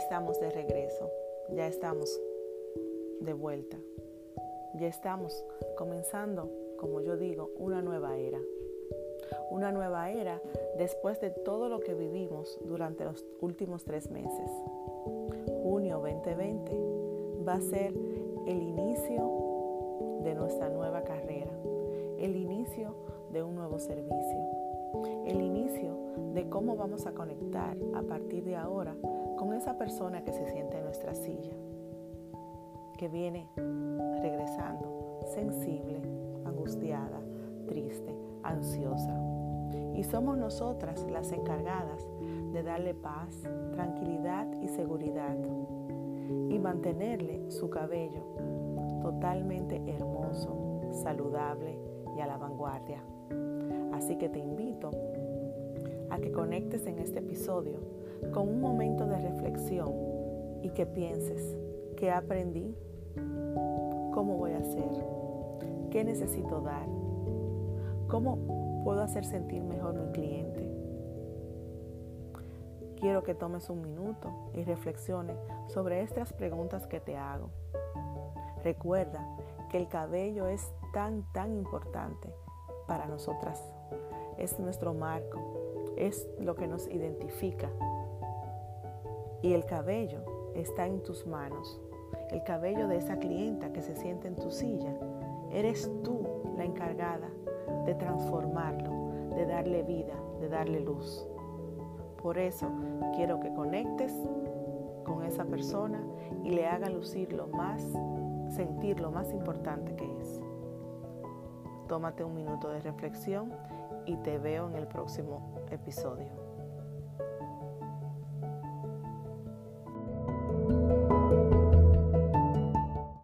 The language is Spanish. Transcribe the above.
estamos de regreso, ya estamos de vuelta, ya estamos comenzando, como yo digo, una nueva era. Una nueva era después de todo lo que vivimos durante los últimos tres meses. Junio 2020 va a ser el inicio de nuestra nueva carrera, el inicio de un nuevo servicio, el inicio de cómo vamos a conectar a partir de ahora con esa persona que se siente en nuestra silla, que viene regresando sensible, angustiada, triste, ansiosa. Y somos nosotras las encargadas de darle paz, tranquilidad y seguridad y mantenerle su cabello totalmente hermoso, saludable y a la vanguardia. Así que te invito a que conectes en este episodio con un momento de reflexión y que pienses, ¿qué aprendí? ¿Cómo voy a hacer? ¿Qué necesito dar? ¿Cómo puedo hacer sentir mejor mi cliente? Quiero que tomes un minuto y reflexiones sobre estas preguntas que te hago. Recuerda que el cabello es tan, tan importante para nosotras. Es nuestro marco, es lo que nos identifica. Y el cabello está en tus manos. El cabello de esa clienta que se siente en tu silla. Eres tú la encargada de transformarlo, de darle vida, de darle luz. Por eso quiero que conectes con esa persona y le haga lucir lo más, sentir lo más importante que es. Tómate un minuto de reflexión y te veo en el próximo episodio.